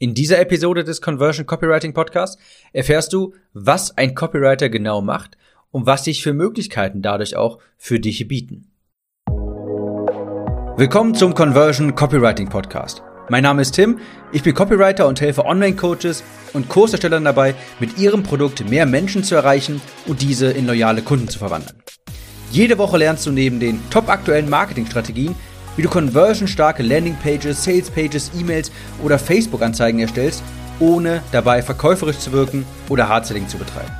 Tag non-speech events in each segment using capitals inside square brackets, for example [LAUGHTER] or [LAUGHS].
In dieser Episode des Conversion Copywriting Podcasts erfährst du, was ein Copywriter genau macht und was sich für Möglichkeiten dadurch auch für dich bieten. Willkommen zum Conversion Copywriting Podcast. Mein Name ist Tim, ich bin Copywriter und helfe Online-Coaches und Kurserstellern dabei, mit ihrem Produkt mehr Menschen zu erreichen und diese in loyale Kunden zu verwandeln. Jede Woche lernst du neben den top aktuellen Marketingstrategien, wie du conversionstarke Landingpages, Salespages, E-Mails oder Facebook-Anzeigen erstellst, ohne dabei verkäuferisch zu wirken oder Hardselling zu betreiben.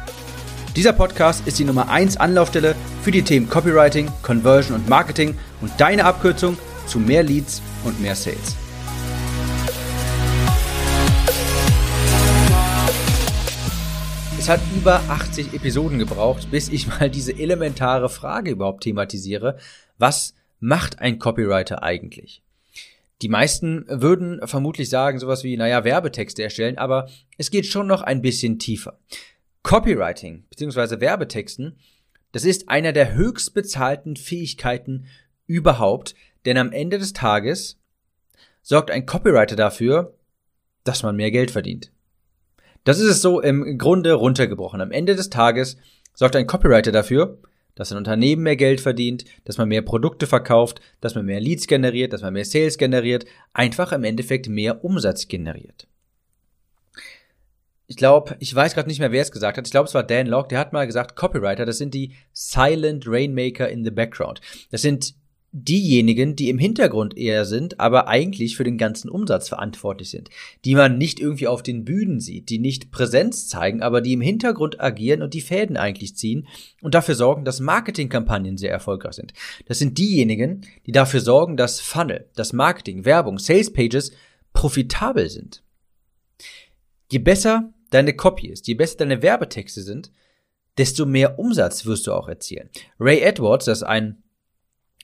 Dieser Podcast ist die Nummer 1 Anlaufstelle für die Themen Copywriting, Conversion und Marketing und deine Abkürzung zu mehr Leads und mehr Sales. Es hat über 80 Episoden gebraucht, bis ich mal diese elementare Frage überhaupt thematisiere. Was macht ein Copywriter eigentlich? Die meisten würden vermutlich sagen sowas wie, naja, Werbetexte erstellen, aber es geht schon noch ein bisschen tiefer. Copywriting bzw. Werbetexten, das ist einer der höchst bezahlten Fähigkeiten überhaupt, denn am Ende des Tages sorgt ein Copywriter dafür, dass man mehr Geld verdient. Das ist es so im Grunde runtergebrochen. Am Ende des Tages sorgt ein Copywriter dafür, dass ein Unternehmen mehr Geld verdient, dass man mehr Produkte verkauft, dass man mehr Leads generiert, dass man mehr Sales generiert, einfach im Endeffekt mehr Umsatz generiert. Ich glaube, ich weiß gerade nicht mehr, wer es gesagt hat. Ich glaube, es war Dan Locke, der hat mal gesagt, Copywriter, das sind die Silent Rainmaker in the Background. Das sind diejenigen, die im Hintergrund eher sind, aber eigentlich für den ganzen Umsatz verantwortlich sind, die man nicht irgendwie auf den Bühnen sieht, die nicht Präsenz zeigen, aber die im Hintergrund agieren und die Fäden eigentlich ziehen und dafür sorgen, dass Marketingkampagnen sehr erfolgreich sind. Das sind diejenigen, die dafür sorgen, dass Funnel, das Marketing, Werbung, Sales Pages profitabel sind. Je besser deine Copy ist, je besser deine Werbetexte sind, desto mehr Umsatz wirst du auch erzielen. Ray Edwards, das ist ein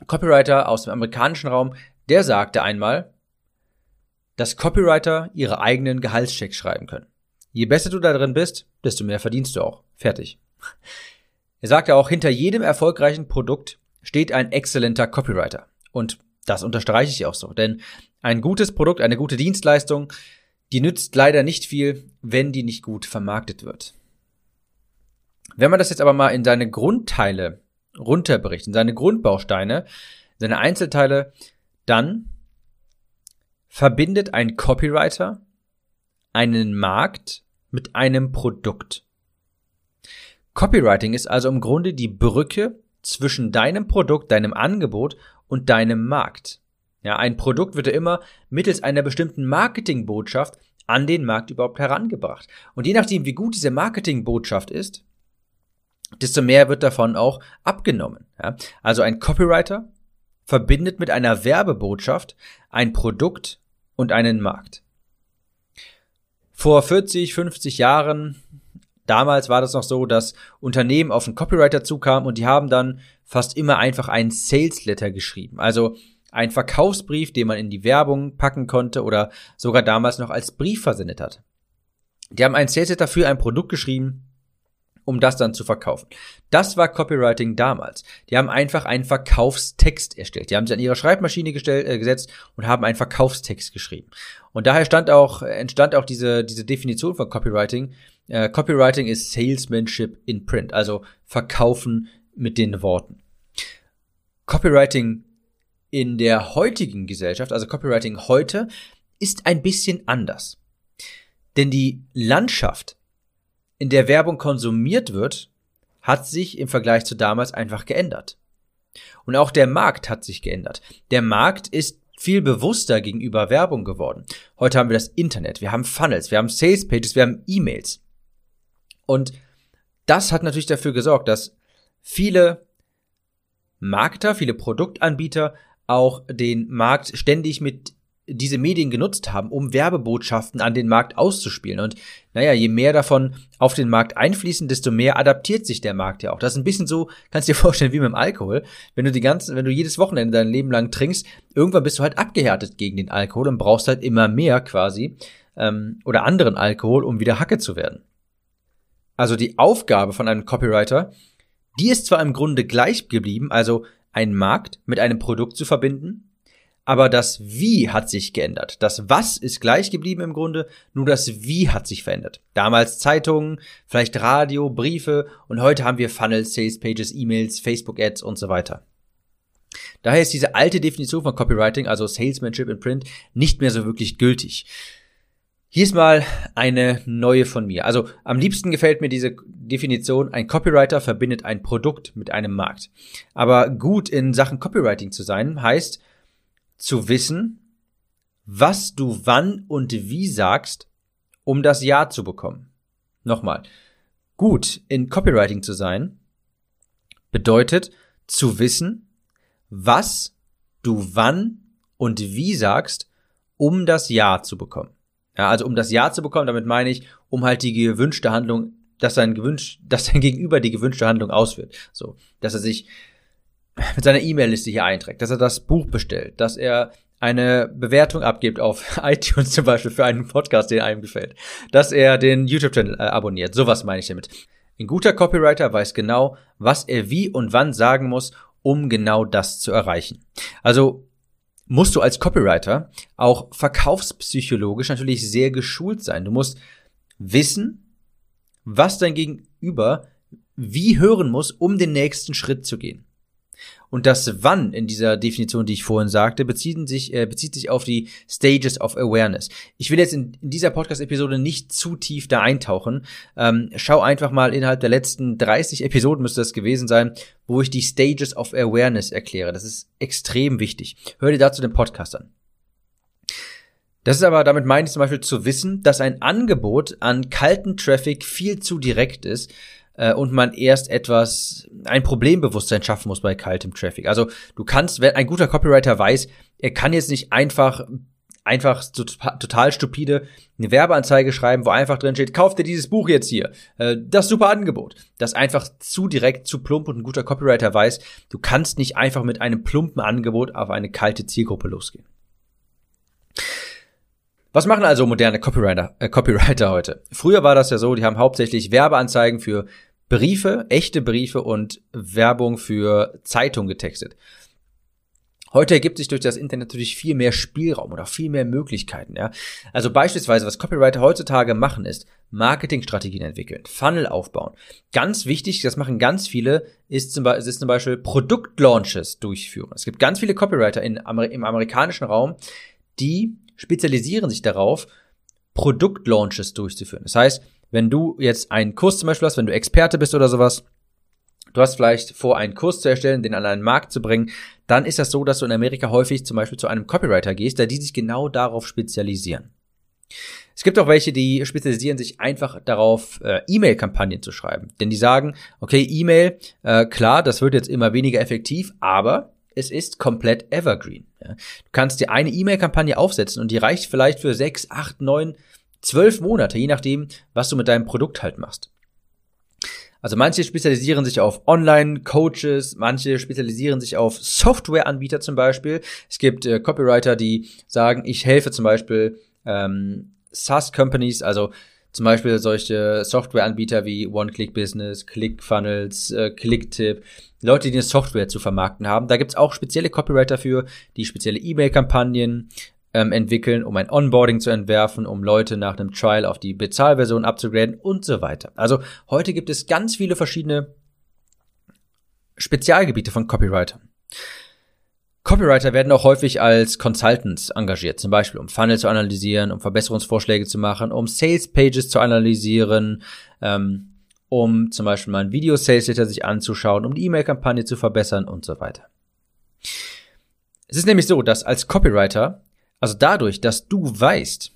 Copywriter aus dem amerikanischen Raum, der sagte einmal, dass Copywriter ihre eigenen Gehaltschecks schreiben können. Je besser du da drin bist, desto mehr verdienst du auch. Fertig. Er sagte auch, hinter jedem erfolgreichen Produkt steht ein exzellenter Copywriter. Und das unterstreiche ich auch so, denn ein gutes Produkt, eine gute Dienstleistung, die nützt leider nicht viel, wenn die nicht gut vermarktet wird. Wenn man das jetzt aber mal in seine Grundteile runterbricht, in seine Grundbausteine, seine Einzelteile, dann verbindet ein Copywriter einen Markt mit einem Produkt. Copywriting ist also im Grunde die Brücke zwischen deinem Produkt, deinem Angebot und deinem Markt. Ja, ein Produkt wird ja immer mittels einer bestimmten Marketingbotschaft an den Markt überhaupt herangebracht. Und je nachdem, wie gut diese Marketingbotschaft ist, desto mehr wird davon auch abgenommen. Ja? Also ein Copywriter verbindet mit einer Werbebotschaft ein Produkt und einen Markt. Vor 40, 50 Jahren, damals war das noch so, dass Unternehmen auf einen Copywriter zukamen und die haben dann fast immer einfach einen Sales Letter geschrieben. Also ein Verkaufsbrief, den man in die Werbung packen konnte oder sogar damals noch als Brief versendet hat. Die haben einen Sales Letter für ein Produkt geschrieben um das dann zu verkaufen. Das war Copywriting damals. Die haben einfach einen Verkaufstext erstellt. Die haben sich an ihre Schreibmaschine gestellt, äh, gesetzt und haben einen Verkaufstext geschrieben. Und daher stand auch, entstand auch diese, diese Definition von Copywriting. Äh, Copywriting ist Salesmanship in Print, also Verkaufen mit den Worten. Copywriting in der heutigen Gesellschaft, also Copywriting heute, ist ein bisschen anders. Denn die Landschaft in der Werbung konsumiert wird, hat sich im Vergleich zu damals einfach geändert. Und auch der Markt hat sich geändert. Der Markt ist viel bewusster gegenüber Werbung geworden. Heute haben wir das Internet, wir haben Funnels, wir haben Sales Pages, wir haben E-Mails. Und das hat natürlich dafür gesorgt, dass viele Marketer, viele Produktanbieter auch den Markt ständig mit diese Medien genutzt haben, um Werbebotschaften an den Markt auszuspielen. Und naja, je mehr davon auf den Markt einfließen, desto mehr adaptiert sich der Markt ja auch. Das ist ein bisschen so, kannst du dir [LAUGHS] vorstellen, wie mit dem Alkohol. Wenn du die ganzen, wenn du jedes Wochenende dein Leben lang trinkst, irgendwann bist du halt abgehärtet gegen den Alkohol und brauchst halt immer mehr quasi ähm, oder anderen Alkohol, um wieder Hacke zu werden. Also die Aufgabe von einem Copywriter, die ist zwar im Grunde gleich geblieben, also einen Markt mit einem Produkt zu verbinden, aber das Wie hat sich geändert. Das Was ist gleich geblieben im Grunde, nur das Wie hat sich verändert. Damals Zeitungen, vielleicht Radio, Briefe und heute haben wir Funnels, Sales Pages, E-Mails, Facebook Ads und so weiter. Daher ist diese alte Definition von Copywriting, also Salesmanship in Print, nicht mehr so wirklich gültig. Hier ist mal eine neue von mir. Also am liebsten gefällt mir diese Definition, ein Copywriter verbindet ein Produkt mit einem Markt. Aber gut in Sachen Copywriting zu sein, heißt zu wissen, was du wann und wie sagst, um das Ja zu bekommen. Nochmal, gut in Copywriting zu sein, bedeutet zu wissen, was du wann und wie sagst, um das Ja zu bekommen. Ja, also um das Ja zu bekommen, damit meine ich, um halt die gewünschte Handlung, dass sein gewünscht, [LAUGHS] dass sein Gegenüber die gewünschte Handlung ausführt. So, dass er sich mit seiner E-Mail-Liste hier einträgt, dass er das Buch bestellt, dass er eine Bewertung abgibt auf [LAUGHS] iTunes zum Beispiel für einen Podcast, den einem gefällt, dass er den YouTube-Channel äh, abonniert. Sowas meine ich damit. Ein guter Copywriter weiß genau, was er wie und wann sagen muss, um genau das zu erreichen. Also musst du als Copywriter auch verkaufspsychologisch natürlich sehr geschult sein. Du musst wissen, was dein Gegenüber wie hören muss, um den nächsten Schritt zu gehen. Und das Wann in dieser Definition, die ich vorhin sagte, bezieht sich, äh, bezieht sich auf die Stages of Awareness. Ich will jetzt in, in dieser Podcast-Episode nicht zu tief da eintauchen. Ähm, schau einfach mal innerhalb der letzten 30 Episoden müsste das gewesen sein, wo ich die Stages of Awareness erkläre. Das ist extrem wichtig. Hör dir dazu den Podcast an. Das ist aber, damit meine ich zum Beispiel zu wissen, dass ein Angebot an kalten Traffic viel zu direkt ist, äh, und man erst etwas, ein Problembewusstsein schaffen muss bei kaltem Traffic. Also du kannst, wenn ein guter Copywriter weiß, er kann jetzt nicht einfach einfach so total stupide eine Werbeanzeige schreiben, wo einfach drin steht, kauf dir dieses Buch jetzt hier. Äh, das super Angebot. Das einfach zu direkt, zu plump und ein guter Copywriter weiß, du kannst nicht einfach mit einem plumpen Angebot auf eine kalte Zielgruppe losgehen. Was machen also moderne Copywriter, äh, Copywriter heute? Früher war das ja so, die haben hauptsächlich Werbeanzeigen für Briefe, echte Briefe und Werbung für Zeitungen getextet. Heute ergibt sich durch das Internet natürlich viel mehr Spielraum oder viel mehr Möglichkeiten, ja. Also beispielsweise, was Copywriter heutzutage machen, ist Marketingstrategien entwickeln, Funnel aufbauen. Ganz wichtig, das machen ganz viele, ist zum, Beispiel, ist zum Beispiel Produktlaunches durchführen. Es gibt ganz viele Copywriter in, im amerikanischen Raum, die spezialisieren sich darauf, Produktlaunches durchzuführen. Das heißt, wenn du jetzt einen Kurs zum Beispiel hast, wenn du Experte bist oder sowas, du hast vielleicht vor, einen Kurs zu erstellen, den an einen Markt zu bringen, dann ist das so, dass du in Amerika häufig zum Beispiel zu einem Copywriter gehst, da die sich genau darauf spezialisieren. Es gibt auch welche, die spezialisieren sich einfach darauf, äh, E-Mail-Kampagnen zu schreiben. Denn die sagen, okay, E-Mail, äh, klar, das wird jetzt immer weniger effektiv, aber es ist komplett evergreen. Ja. Du kannst dir eine E-Mail-Kampagne aufsetzen und die reicht vielleicht für sechs, acht, neun, zwölf Monate, je nachdem, was du mit deinem Produkt halt machst. Also manche spezialisieren sich auf Online-Coaches, manche spezialisieren sich auf Software-Anbieter zum Beispiel. Es gibt äh, Copywriter, die sagen, ich helfe zum Beispiel ähm, SaaS-Companies, also zum Beispiel solche Softwareanbieter wie One-Click-Business, ClickFunnels, äh, Clicktip, Leute, die eine Software zu vermarkten haben. Da gibt's auch spezielle Copywriter für, die spezielle E-Mail-Kampagnen ähm, entwickeln, um ein Onboarding zu entwerfen, um Leute nach einem Trial auf die Bezahlversion abzugraden und so weiter. Also heute gibt es ganz viele verschiedene Spezialgebiete von Copywritern. Copywriter werden auch häufig als Consultants engagiert, zum Beispiel um Funnel zu analysieren, um Verbesserungsvorschläge zu machen, um Sales Pages zu analysieren, ähm, um zum Beispiel mal ein Video Sales Letter sich anzuschauen, um die E-Mail-Kampagne zu verbessern und so weiter. Es ist nämlich so, dass als Copywriter, also dadurch, dass du weißt,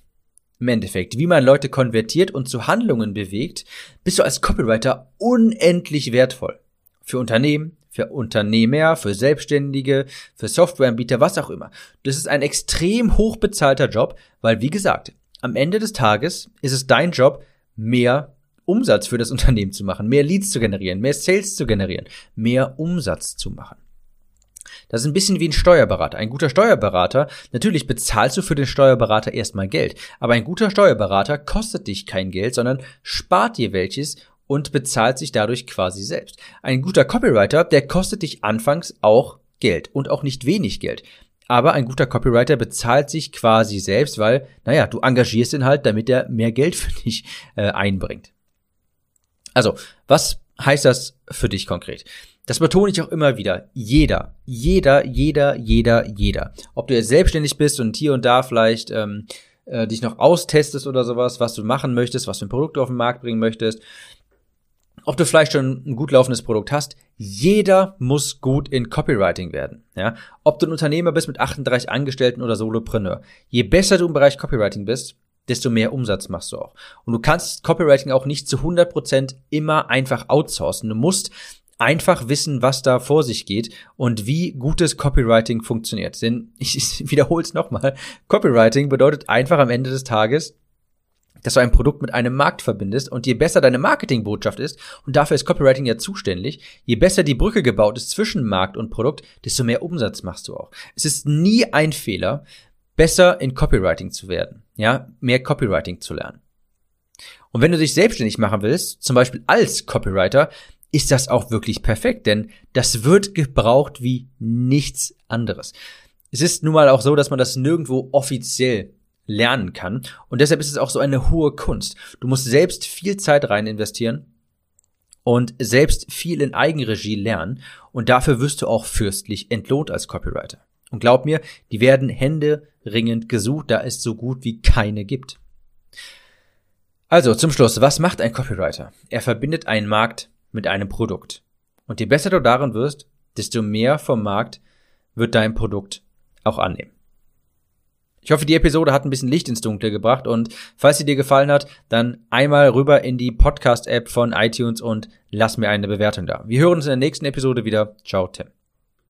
im Endeffekt, wie man Leute konvertiert und zu Handlungen bewegt, bist du als Copywriter unendlich wertvoll. Für Unternehmen, für Unternehmer, für Selbstständige, für Softwareanbieter, was auch immer. Das ist ein extrem hochbezahlter Job, weil wie gesagt, am Ende des Tages ist es dein Job, mehr Umsatz für das [LAUGHS] Unternehmen zu machen, mehr Leads zu generieren, mehr Sales zu generieren, mehr Umsatz zu machen. Das ist ein bisschen wie ein Steuerberater. Ein guter Steuerberater, natürlich bezahlst du für den Steuerberater erstmal Geld, aber ein guter Steuerberater kostet dich kein Geld, sondern spart dir welches und bezahlt sich dadurch quasi selbst. Ein guter Copywriter, der kostet dich anfangs auch Geld und auch nicht wenig Geld. Aber ein guter Copywriter bezahlt sich quasi selbst, weil, naja, du engagierst ihn halt, damit er mehr Geld [LAUGHS] für dich äh, einbringt. Also, was heißt das für dich konkret? Das betone ich auch immer wieder. Jeder, jeder, jeder, jeder, jeder. Ob du jetzt selbstständig bist und hier und da vielleicht ähm, äh, dich noch austestest oder sowas, was du machen möchtest, was für ein Produkt du auf den Markt bringen möchtest, ob du vielleicht schon ein gut laufendes Produkt hast, jeder muss gut in Copywriting werden. Ja? Ob du ein Unternehmer bist mit 38 Angestellten oder Solopreneur. Je besser du im Bereich Copywriting bist, desto mehr Umsatz machst du auch. Und du kannst Copywriting auch nicht zu 100% immer einfach outsourcen. Du musst einfach wissen, was da vor sich geht und wie gutes Copywriting funktioniert. Denn [LAUGHS] ich, ich wiederhole es nochmal, Copywriting bedeutet einfach am Ende des Tages, dass du ein Produkt mit einem Markt verbindest und je besser deine Marketingbotschaft ist, und dafür ist Copywriting ja zuständig, je besser die Brücke gebaut ist zwischen Markt und Produkt, desto mehr Umsatz machst du auch. Es ist nie ein Fehler, besser in Copywriting zu werden, ja, mehr Copywriting zu lernen. Und wenn du dich selbstständig machen willst, zum Beispiel als Copywriter, ist das auch wirklich perfekt, denn das wird gebraucht wie nichts anderes. Es ist nun mal auch so, dass man das nirgendwo offiziell lernen kann und deshalb ist es auch so eine hohe Kunst. Du musst selbst viel Zeit rein investieren und selbst viel in Eigenregie lernen und dafür wirst du auch fürstlich entlohnt als Copywriter. Und glaub mir, die werden händeringend gesucht, da es so gut wie keine gibt. Also zum Schluss, was macht ein Copywriter? Er verbindet einen Markt mit einem Produkt. Und je besser du darin wirst, desto mehr vom Markt wird dein Produkt auch annehmen. Ich hoffe, die Episode hat ein bisschen Licht ins Dunkle gebracht und falls sie dir gefallen hat, dann einmal rüber in die Podcast-App von iTunes und lass mir eine Bewertung da. Wir hören uns in der nächsten Episode wieder. Ciao, Tim.